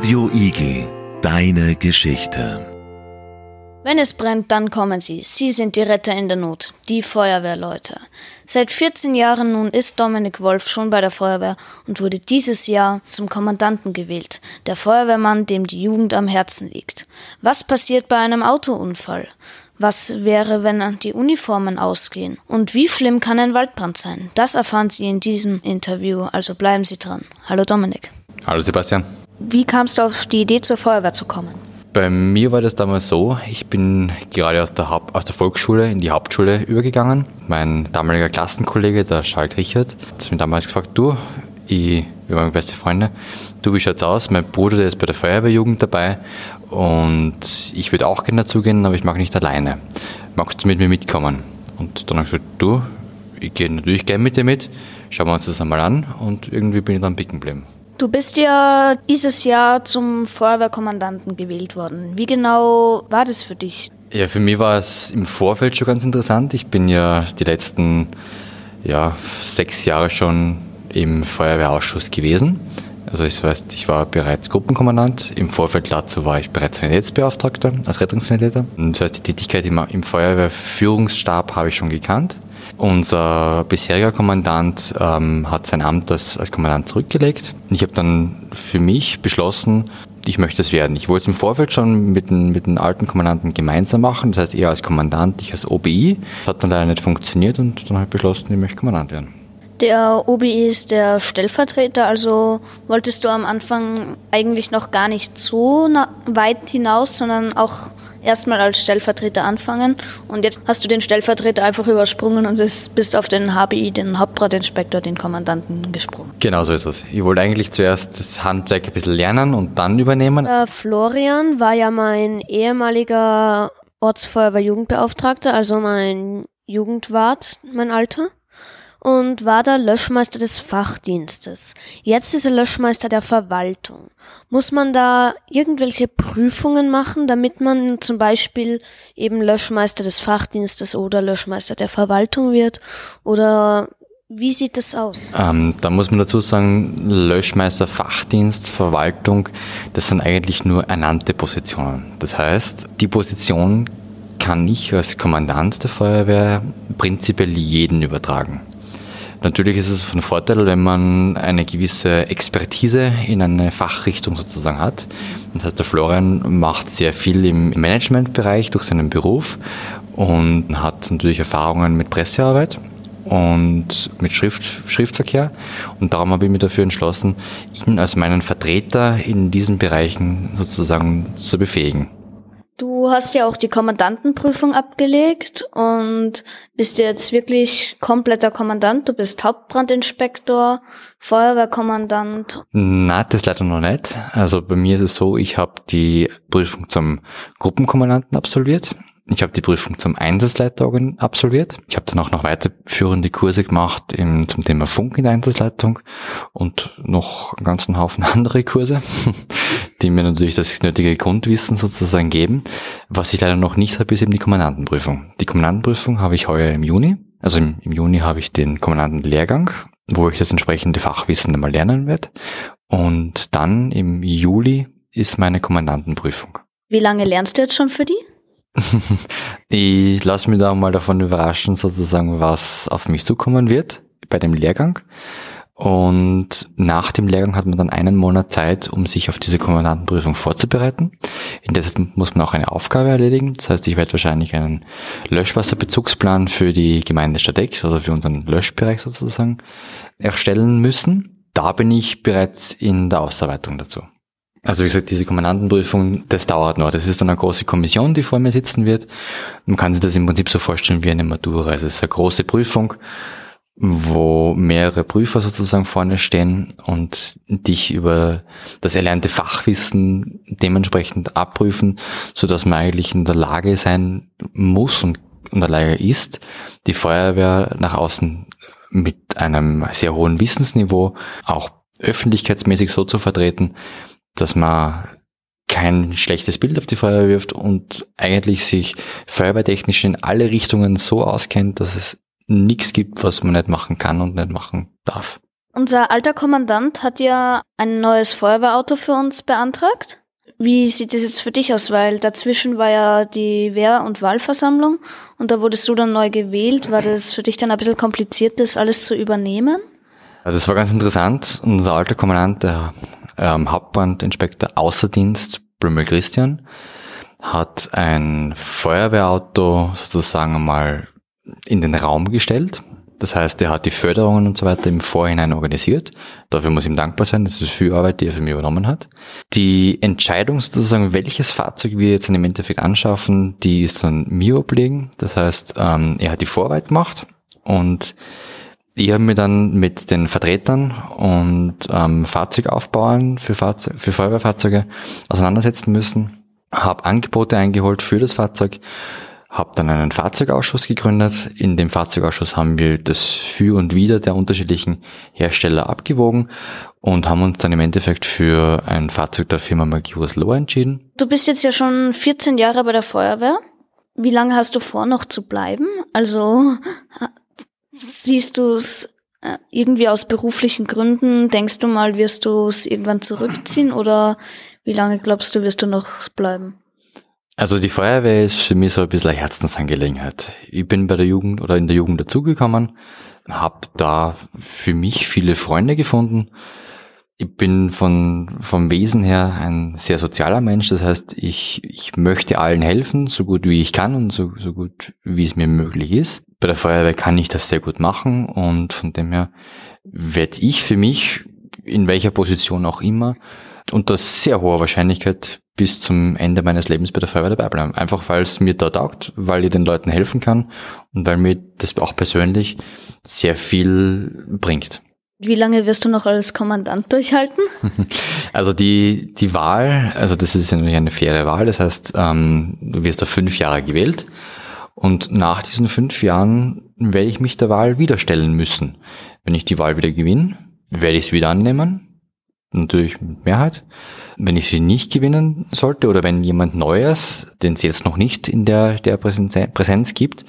Radio Igel, deine Geschichte. Wenn es brennt, dann kommen sie. Sie sind die Retter in der Not, die Feuerwehrleute. Seit 14 Jahren nun ist Dominik Wolf schon bei der Feuerwehr und wurde dieses Jahr zum Kommandanten gewählt, der Feuerwehrmann, dem die Jugend am Herzen liegt. Was passiert bei einem Autounfall? Was wäre, wenn die Uniformen ausgehen? Und wie schlimm kann ein Waldbrand sein? Das erfahren Sie in diesem Interview, also bleiben Sie dran. Hallo Dominik. Hallo Sebastian. Wie kamst du auf die Idee, zur Feuerwehr zu kommen? Bei mir war das damals so, ich bin gerade aus der, Haupt, aus der Volksschule in die Hauptschule übergegangen. Mein damaliger Klassenkollege, der Charles Richard, hat mir damals gefragt, du, ich, wir waren beste Freunde, du, wie schaut's aus? Mein Bruder, der ist bei der Feuerwehrjugend dabei und ich würde auch gerne dazugehen, aber ich mag nicht alleine. Magst du mit mir mitkommen? Und dann habe ich gesagt, du, ich gehe natürlich gerne mit dir mit, schauen wir uns das einmal an und irgendwie bin ich dann picken geblieben. Du bist ja dieses Jahr zum Feuerwehrkommandanten gewählt worden. Wie genau war das für dich? Ja, für mich war es im Vorfeld schon ganz interessant. Ich bin ja die letzten ja, sechs Jahre schon im Feuerwehrausschuss gewesen. Also ich weiß, ich war bereits Gruppenkommandant. Im Vorfeld dazu war ich bereits Sanitätsbeauftragter als Rettungssanitäter. Das heißt, die Tätigkeit im, im Feuerwehrführungsstab habe ich schon gekannt. Unser bisheriger Kommandant ähm, hat sein Amt als, als Kommandant zurückgelegt. Ich habe dann für mich beschlossen, ich möchte es werden. Ich wollte es im Vorfeld schon mit den, mit den alten Kommandanten gemeinsam machen, das heißt er als Kommandant, ich als OBI. Das hat dann leider nicht funktioniert und dann habe ich beschlossen, ich möchte Kommandant werden. Der OBI ist der Stellvertreter, also wolltest du am Anfang eigentlich noch gar nicht so weit hinaus, sondern auch erstmal als Stellvertreter anfangen. Und jetzt hast du den Stellvertreter einfach übersprungen und bist auf den HBI, den Hauptbratinspektor, den Kommandanten gesprungen. Genau so ist es. Ich wollte eigentlich zuerst das Handwerk ein bisschen lernen und dann übernehmen. Äh, Florian war ja mein ehemaliger Ortsfeuerwehr-Jugendbeauftragter, also mein Jugendwart, mein Alter und war da Löschmeister des Fachdienstes. Jetzt ist er Löschmeister der Verwaltung. Muss man da irgendwelche Prüfungen machen, damit man zum Beispiel eben Löschmeister des Fachdienstes oder Löschmeister der Verwaltung wird? Oder wie sieht das aus? Ähm, da muss man dazu sagen, Löschmeister, Fachdienst, Verwaltung, das sind eigentlich nur ernannte Positionen. Das heißt, die Position kann ich als Kommandant der Feuerwehr prinzipiell jeden übertragen. Natürlich ist es von Vorteil, wenn man eine gewisse Expertise in eine Fachrichtung sozusagen hat. Das heißt, der Florian macht sehr viel im Managementbereich durch seinen Beruf und hat natürlich Erfahrungen mit Pressearbeit und mit Schrift, Schriftverkehr. Und darum habe ich mich dafür entschlossen, ihn als meinen Vertreter in diesen Bereichen sozusagen zu befähigen. Du hast ja auch die Kommandantenprüfung abgelegt und bist jetzt wirklich kompletter Kommandant. Du bist Hauptbrandinspektor, Feuerwehrkommandant. Na, das leider noch nicht. Also bei mir ist es so, ich habe die Prüfung zum Gruppenkommandanten absolviert. Ich habe die Prüfung zum Einsatzleiter absolviert. Ich habe dann auch noch weiterführende Kurse gemacht im, zum Thema Funk in der Einsatzleitung und noch einen ganzen Haufen andere Kurse, die mir natürlich das nötige Grundwissen sozusagen geben. Was ich leider noch nicht habe, ist eben die Kommandantenprüfung. Die Kommandantenprüfung habe ich heuer im Juni. Also im, im Juni habe ich den Kommandantenlehrgang, wo ich das entsprechende Fachwissen einmal lernen werde. Und dann im Juli ist meine Kommandantenprüfung. Wie lange lernst du jetzt schon für die? ich lasse mich da mal davon überraschen, sozusagen, was auf mich zukommen wird bei dem Lehrgang. Und nach dem Lehrgang hat man dann einen Monat Zeit, um sich auf diese Kommandantenprüfung vorzubereiten. In der Zeit muss man auch eine Aufgabe erledigen. Das heißt, ich werde wahrscheinlich einen Löschwasserbezugsplan für die Gemeinde Stadex, also für unseren Löschbereich sozusagen, erstellen müssen. Da bin ich bereits in der Ausarbeitung dazu. Also wie gesagt, diese Kommandantenprüfung, das dauert noch. Das ist dann eine große Kommission, die vor mir sitzen wird. Man kann sich das im Prinzip so vorstellen wie eine Matura. Also es ist eine große Prüfung, wo mehrere Prüfer sozusagen vorne stehen und dich über das erlernte Fachwissen dementsprechend abprüfen, so dass man eigentlich in der Lage sein muss und in der Lage ist, die Feuerwehr nach außen mit einem sehr hohen Wissensniveau auch öffentlichkeitsmäßig so zu vertreten, dass man kein schlechtes Bild auf die Feuerwehr wirft und eigentlich sich feuerwehrtechnisch in alle Richtungen so auskennt, dass es nichts gibt, was man nicht machen kann und nicht machen darf. Unser alter Kommandant hat ja ein neues Feuerwehrauto für uns beantragt. Wie sieht es jetzt für dich aus? Weil dazwischen war ja die Wehr- und Wahlversammlung und da wurdest du dann neu gewählt. War das für dich dann ein bisschen kompliziert, das alles zu übernehmen? Das war ganz interessant. Unser alter Kommandant, der ähm, Hauptbrandinspektor Außerdienst, Brümmel Christian, hat ein Feuerwehrauto sozusagen mal in den Raum gestellt. Das heißt, er hat die Förderungen und so weiter im Vorhinein organisiert. Dafür muss ihm dankbar sein. Das ist viel Arbeit, die er für mich übernommen hat. Die Entscheidung sozusagen, welches Fahrzeug wir jetzt im Endeffekt anschaffen, die ist dann mir obliegen. Das heißt, ähm, er hat die Vorarbeit gemacht und ich habe mich dann mit den Vertretern und ähm, Fahrzeugaufbauern für, Fahrzeug, für Feuerwehrfahrzeuge auseinandersetzen müssen, habe Angebote eingeholt für das Fahrzeug habe dann einen Fahrzeugausschuss gegründet. In dem Fahrzeugausschuss haben wir das Für und Wider der unterschiedlichen Hersteller abgewogen und haben uns dann im Endeffekt für ein Fahrzeug der Firma Magius Lohr entschieden. Du bist jetzt ja schon 14 Jahre bei der Feuerwehr. Wie lange hast du vor, noch zu bleiben? Also siehst du es äh, irgendwie aus beruflichen Gründen? Denkst du mal, wirst du es irgendwann zurückziehen oder wie lange glaubst du, wirst du noch bleiben? Also die Feuerwehr ist für mich so ein bisschen eine Herzensangelegenheit. Ich bin bei der Jugend oder in der Jugend dazugekommen, habe da für mich viele Freunde gefunden. Ich bin von, vom Wesen her ein sehr sozialer Mensch. Das heißt, ich, ich möchte allen helfen, so gut wie ich kann und so, so gut wie es mir möglich ist. Bei der Feuerwehr kann ich das sehr gut machen und von dem her werde ich für mich, in welcher Position auch immer, unter sehr hoher Wahrscheinlichkeit bis zum Ende meines Lebens bei der Feuerwehr dabei bleiben. Einfach weil es mir da taugt, weil ich den Leuten helfen kann und weil mir das auch persönlich sehr viel bringt. Wie lange wirst du noch als Kommandant durchhalten? Also die, die Wahl, also das ist natürlich eine faire Wahl, das heißt, ähm, du wirst da fünf Jahre gewählt und nach diesen fünf Jahren werde ich mich der Wahl wieder stellen müssen. Wenn ich die Wahl wieder gewinne, werde ich es wieder annehmen, natürlich mit Mehrheit wenn ich sie nicht gewinnen sollte oder wenn jemand Neues, den es jetzt noch nicht in der, der Präsenz gibt,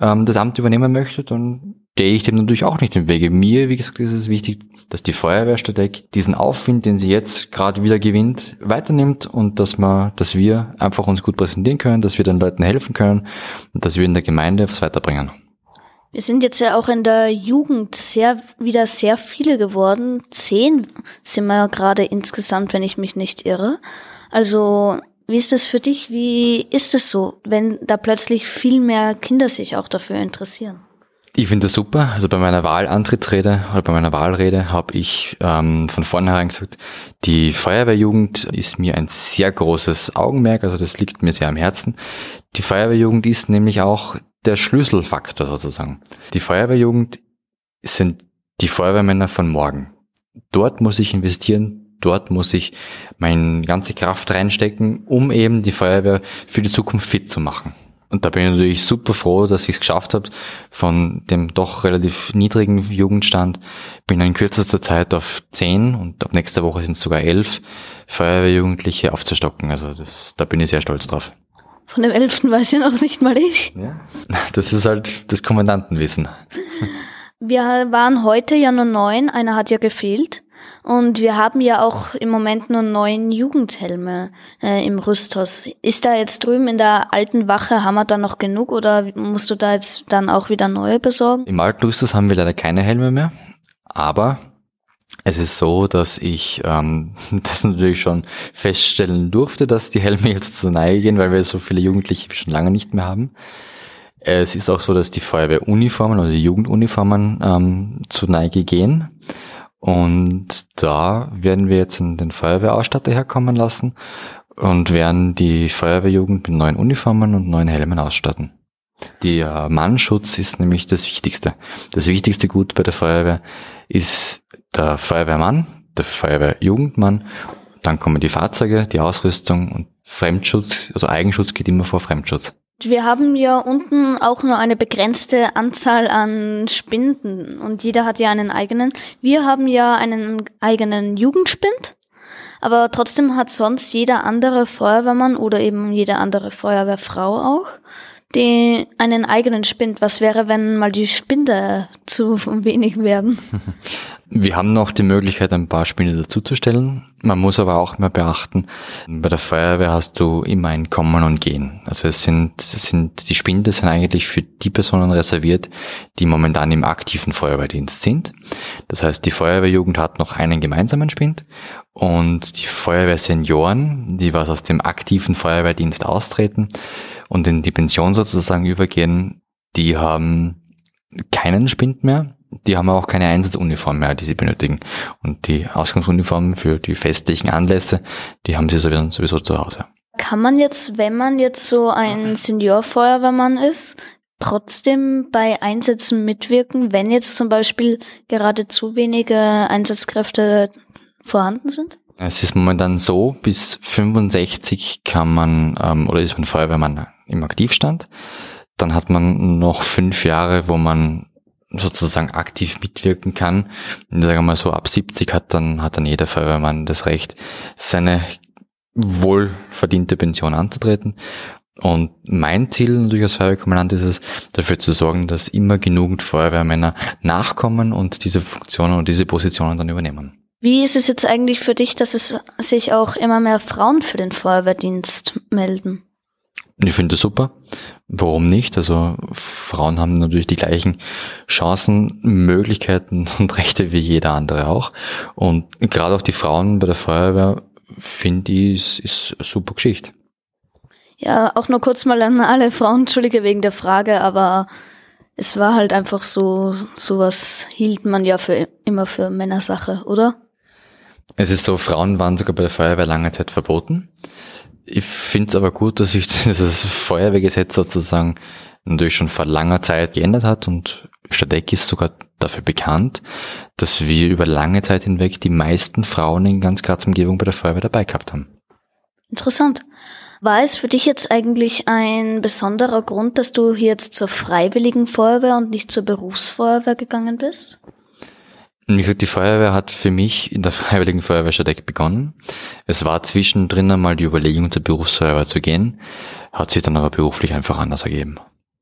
ähm, das Amt übernehmen möchte, dann stehe ich dem natürlich auch nicht im Wege. Mir, wie gesagt, ist es wichtig, dass die Feuerwehr Stadeck diesen Aufwind, den sie jetzt gerade wieder gewinnt, weiternimmt und dass man, dass wir einfach uns gut präsentieren können, dass wir den Leuten helfen können und dass wir in der Gemeinde was weiterbringen. Wir sind jetzt ja auch in der Jugend sehr, wieder sehr viele geworden. Zehn sind wir gerade insgesamt, wenn ich mich nicht irre. Also, wie ist das für dich? Wie ist es so, wenn da plötzlich viel mehr Kinder sich auch dafür interessieren? Ich finde das super. Also bei meiner Wahlantrittsrede oder bei meiner Wahlrede habe ich ähm, von vornherein gesagt, die Feuerwehrjugend ist mir ein sehr großes Augenmerk, also das liegt mir sehr am Herzen. Die Feuerwehrjugend ist nämlich auch der Schlüsselfaktor sozusagen. Die Feuerwehrjugend sind die Feuerwehrmänner von morgen. Dort muss ich investieren, dort muss ich meine ganze Kraft reinstecken, um eben die Feuerwehr für die Zukunft fit zu machen. Und da bin ich natürlich super froh, dass ich es geschafft habe, von dem doch relativ niedrigen Jugendstand bin in kürzester Zeit auf zehn und ab nächster Woche sind es sogar elf Feuerwehrjugendliche aufzustocken. Also das, da bin ich sehr stolz drauf. Von dem Elften weiß ja noch nicht mal ich. Ja. Das ist halt das Kommandantenwissen. Wir waren heute ja nur neun, einer hat ja gefehlt. Und wir haben ja auch im Moment nur neun Jugendhelme äh, im Rüsthaus. Ist da jetzt drüben in der alten Wache, haben wir da noch genug oder musst du da jetzt dann auch wieder neue besorgen? Im alten Rüsthaus haben wir leider keine Helme mehr. Aber es ist so, dass ich ähm, das natürlich schon feststellen durfte, dass die Helme jetzt zur Neige gehen, weil wir so viele Jugendliche schon lange nicht mehr haben. Es ist auch so, dass die Feuerwehruniformen oder die Jugenduniformen ähm, zur Neige gehen. Und da werden wir jetzt den Feuerwehrausstatter herkommen lassen und werden die Feuerwehrjugend mit neuen Uniformen und neuen Helmen ausstatten. Der Mannschutz ist nämlich das Wichtigste. Das wichtigste Gut bei der Feuerwehr ist der Feuerwehrmann, der Feuerwehrjugendmann, dann kommen die Fahrzeuge, die Ausrüstung und Fremdschutz, also Eigenschutz geht immer vor Fremdschutz. Wir haben ja unten auch nur eine begrenzte Anzahl an Spinden und jeder hat ja einen eigenen. Wir haben ja einen eigenen Jugendspind, aber trotzdem hat sonst jeder andere Feuerwehrmann oder eben jede andere Feuerwehrfrau auch die einen eigenen Spind. Was wäre, wenn mal die Spinde zu wenig werden? Wir haben noch die Möglichkeit, ein paar Spinde dazuzustellen. Man muss aber auch immer beachten, bei der Feuerwehr hast du immer ein Kommen und Gehen. Also es sind, es sind die Spinde sind eigentlich für die Personen reserviert, die momentan im aktiven Feuerwehrdienst sind. Das heißt, die Feuerwehrjugend hat noch einen gemeinsamen Spind und die Feuerwehrsenioren, die was aus dem aktiven Feuerwehrdienst austreten und in die Pension sozusagen übergehen, die haben keinen Spind mehr die haben auch keine Einsatzuniform mehr, die sie benötigen. Und die Ausgangsuniformen für die festlichen Anlässe, die haben sie sowieso zu Hause. Kann man jetzt, wenn man jetzt so ein Seniorfeuerwehrmann ist, trotzdem bei Einsätzen mitwirken, wenn jetzt zum Beispiel gerade zu wenige Einsatzkräfte vorhanden sind? Es ist momentan so, bis 65 kann man, ähm, oder ist man Feuerwehrmann im Aktivstand. Dann hat man noch fünf Jahre, wo man sozusagen aktiv mitwirken kann. Und sagen wir mal so, ab 70 hat dann, hat dann jeder Feuerwehrmann das Recht, seine wohlverdiente Pension anzutreten. Und mein Ziel natürlich als Feuerwehrkommandant ist es, dafür zu sorgen, dass immer genügend Feuerwehrmänner nachkommen und diese Funktionen und diese Positionen dann übernehmen. Wie ist es jetzt eigentlich für dich, dass es sich auch immer mehr Frauen für den Feuerwehrdienst melden? Ich finde das super. Warum nicht? Also Frauen haben natürlich die gleichen Chancen, Möglichkeiten und Rechte wie jeder andere auch. Und gerade auch die Frauen bei der Feuerwehr finde ich, ist, ist eine super Geschichte. Ja, auch nur kurz mal an alle Frauen, entschuldige wegen der Frage, aber es war halt einfach so, sowas hielt man ja für immer für Männersache, oder? Es ist so, Frauen waren sogar bei der Feuerwehr lange Zeit verboten. Ich finde es aber gut, dass sich dieses Feuerwehrgesetz sozusagen natürlich schon vor langer Zeit geändert hat und Stadeck ist sogar dafür bekannt, dass wir über lange Zeit hinweg die meisten Frauen in ganz Graz Umgebung bei der Feuerwehr dabei gehabt haben. Interessant. War es für dich jetzt eigentlich ein besonderer Grund, dass du jetzt zur freiwilligen Feuerwehr und nicht zur Berufsfeuerwehr gegangen bist? Wie gesagt, die Feuerwehr hat für mich in der Freiwilligen Feuerwehr Stadeck begonnen. Es war zwischendrin einmal die Überlegung, zur Berufsfeuerwehr zu gehen, hat sich dann aber beruflich einfach anders ergeben.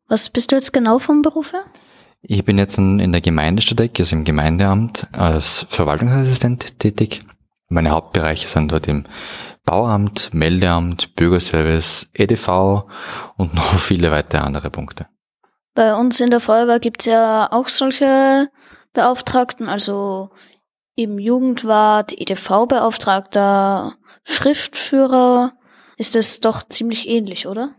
Was bist du jetzt genau vom Beruf her? Ich bin jetzt in der Gemeinde Stadeck, also im Gemeindeamt, als Verwaltungsassistent tätig. Meine Hauptbereiche sind dort im Bauamt, Meldeamt, Bürgerservice, EDV und noch viele weitere andere Punkte. Bei uns in der Feuerwehr gibt's ja auch solche Beauftragten, also im Jugendwart, EDV-Beauftragter, Schriftführer, ist das doch ziemlich ähnlich, oder?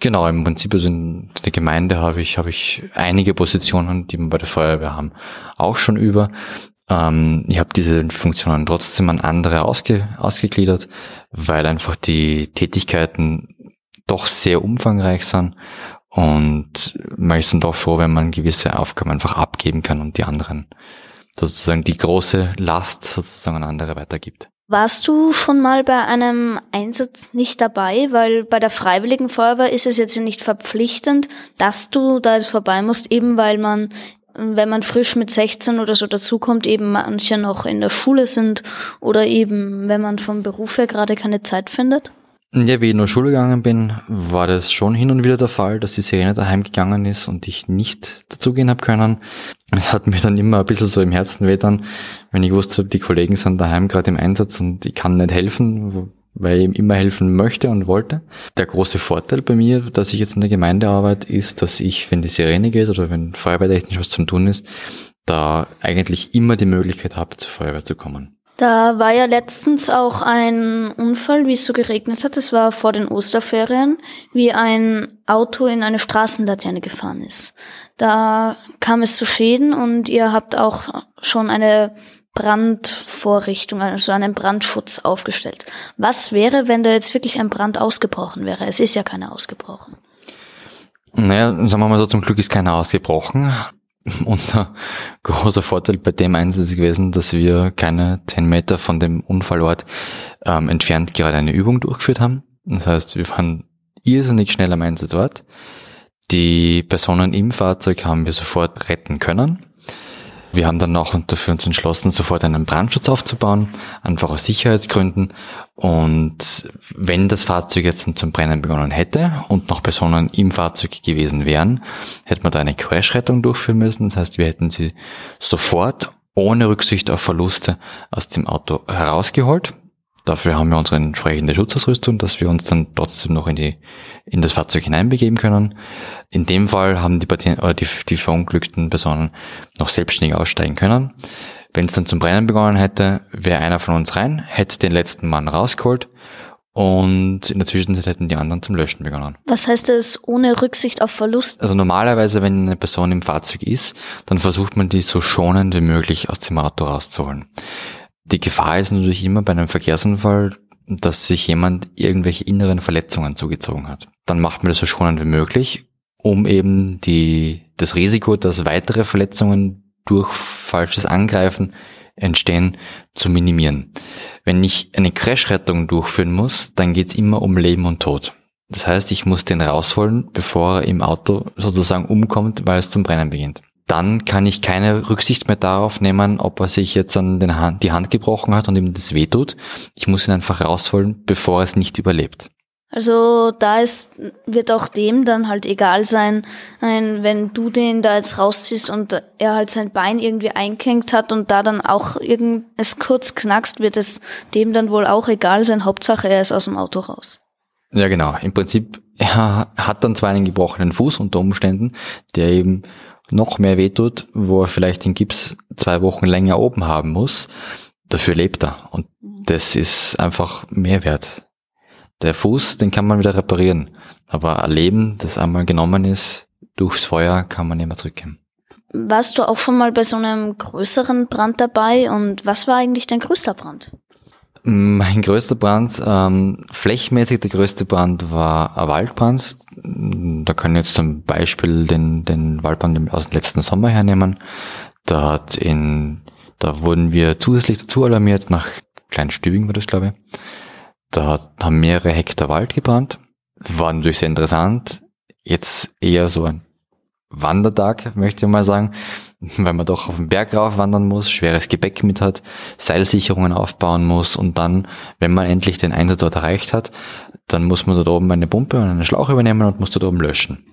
Genau, im Prinzip also in der Gemeinde habe ich, habe ich einige Positionen, die wir bei der Feuerwehr haben, auch schon über. Ähm, ich habe diese Funktionen trotzdem an andere ausge, ausgegliedert, weil einfach die Tätigkeiten doch sehr umfangreich sind und man ist dann doch froh, wenn man gewisse Aufgaben einfach abgeben kann und die anderen sozusagen die große Last sozusagen an andere weitergibt. Warst du schon mal bei einem Einsatz nicht dabei? Weil bei der Freiwilligen Feuerwehr ist es jetzt nicht verpflichtend, dass du da jetzt vorbei musst, eben weil man, wenn man frisch mit 16 oder so dazukommt, eben manche noch in der Schule sind oder eben, wenn man vom Beruf her gerade keine Zeit findet? Ja, wie ich in der Schule gegangen bin, war das schon hin und wieder der Fall, dass die Sirene daheim gegangen ist und ich nicht dazugehen habe können. Es hat mir dann immer ein bisschen so im Herzen weh dann, wenn ich wusste, die Kollegen sind daheim gerade im Einsatz und ich kann nicht helfen, weil ich ihm immer helfen möchte und wollte. Der große Vorteil bei mir, dass ich jetzt in der Gemeinde arbeite, ist, dass ich, wenn die Sirene geht oder wenn feuerwehrtechnisch was zum tun ist, da eigentlich immer die Möglichkeit habe, zur Feuerwehr zu kommen. Da war ja letztens auch ein Unfall, wie es so geregnet hat. Das war vor den Osterferien, wie ein Auto in eine Straßenlaterne gefahren ist. Da kam es zu Schäden und ihr habt auch schon eine Brandvorrichtung, also einen Brandschutz aufgestellt. Was wäre, wenn da jetzt wirklich ein Brand ausgebrochen wäre? Es ist ja keiner ausgebrochen. Naja, sagen wir mal so, zum Glück ist keiner ausgebrochen. unser großer Vorteil bei dem Einsatz ist gewesen, dass wir keine zehn Meter von dem Unfallort ähm, entfernt gerade eine Übung durchgeführt haben. Das heißt, wir waren irrsinnig schnell am Einsatzort. Die Personen im Fahrzeug haben wir sofort retten können. Wir haben dann auch dafür uns entschlossen, sofort einen Brandschutz aufzubauen, einfach aus Sicherheitsgründen. Und wenn das Fahrzeug jetzt zum Brennen begonnen hätte und noch Personen im Fahrzeug gewesen wären, hätte man da eine Crashrettung durchführen müssen. Das heißt, wir hätten sie sofort ohne Rücksicht auf Verluste aus dem Auto herausgeholt. Dafür haben wir unsere entsprechende Schutzausrüstung, dass wir uns dann trotzdem noch in die, in das Fahrzeug hineinbegeben können. In dem Fall haben die Patienten, oder die, die verunglückten Personen noch selbstständig aussteigen können. Wenn es dann zum Brennen begonnen hätte, wäre einer von uns rein, hätte den letzten Mann rausgeholt und in der Zwischenzeit hätten die anderen zum Löschen begonnen. Was heißt das ohne Rücksicht auf Verlust? Also normalerweise, wenn eine Person im Fahrzeug ist, dann versucht man die so schonend wie möglich aus dem Auto rauszuholen. Die Gefahr ist natürlich immer bei einem Verkehrsunfall, dass sich jemand irgendwelche inneren Verletzungen zugezogen hat. Dann macht man das so schonend wie möglich, um eben die, das Risiko, dass weitere Verletzungen durch falsches Angreifen entstehen, zu minimieren. Wenn ich eine Crashrettung durchführen muss, dann geht es immer um Leben und Tod. Das heißt, ich muss den rausholen, bevor er im Auto sozusagen umkommt, weil es zum Brennen beginnt dann kann ich keine Rücksicht mehr darauf nehmen, ob er sich jetzt an den Hand, die Hand gebrochen hat und ihm das wehtut. Ich muss ihn einfach rausholen, bevor er es nicht überlebt. Also da ist, wird auch dem dann halt egal sein, wenn du den da jetzt rausziehst und er halt sein Bein irgendwie einkenkt hat und da dann auch irgend es kurz knackst, wird es dem dann wohl auch egal sein. Hauptsache er ist aus dem Auto raus. Ja, genau. Im Prinzip, er hat dann zwar einen gebrochenen Fuß unter Umständen, der eben noch mehr wehtut, wo er vielleicht den Gips zwei Wochen länger oben haben muss, dafür lebt er. Und das ist einfach Mehrwert. Der Fuß, den kann man wieder reparieren. Aber ein Leben, das einmal genommen ist, durchs Feuer, kann man mehr zurückgeben. Warst du auch schon mal bei so einem größeren Brand dabei und was war eigentlich dein größter Brand? Mein größter Brand, ähm, flächenmäßig der größte Brand war ein Waldbrand. Da kann ich jetzt zum Beispiel den, den Waldbrand aus dem letzten Sommer hernehmen. Da hat in, da wurden wir zusätzlich dazu alarmiert, nach Kleinstübing war das, glaube ich. Da haben mehrere Hektar Wald gebrannt. War natürlich sehr interessant. Jetzt eher so ein Wandertag, möchte ich mal sagen, weil man doch auf den Berg rauf wandern muss, schweres Gepäck mit hat, Seilsicherungen aufbauen muss und dann, wenn man endlich den Einsatzort erreicht hat, dann muss man dort oben eine Pumpe und einen Schlauch übernehmen und muss dort oben löschen.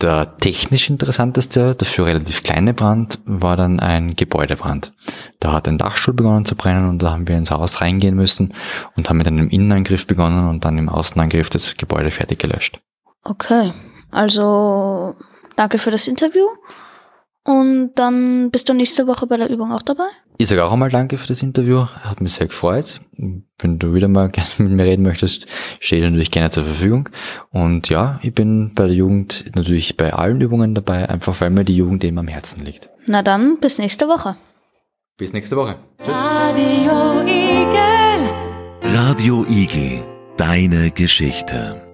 Der technisch interessanteste, dafür relativ kleine Brand, war dann ein Gebäudebrand. Da hat ein Dachstuhl begonnen zu brennen und da haben wir ins Haus reingehen müssen und haben mit einem Innenangriff begonnen und dann im Außenangriff das Gebäude fertig gelöscht. Okay, also danke für das Interview und dann bist du nächste Woche bei der Übung auch dabei? Ich sage auch einmal danke für das Interview. Hat mich sehr gefreut. Wenn du wieder mal gerne mit mir reden möchtest, stehe ich natürlich gerne zur Verfügung. Und ja, ich bin bei der Jugend natürlich bei allen Übungen dabei, einfach weil mir die Jugend eben am Herzen liegt. Na dann, bis nächste Woche. Bis nächste Woche. Radio Igel. Radio Igel. Deine Geschichte.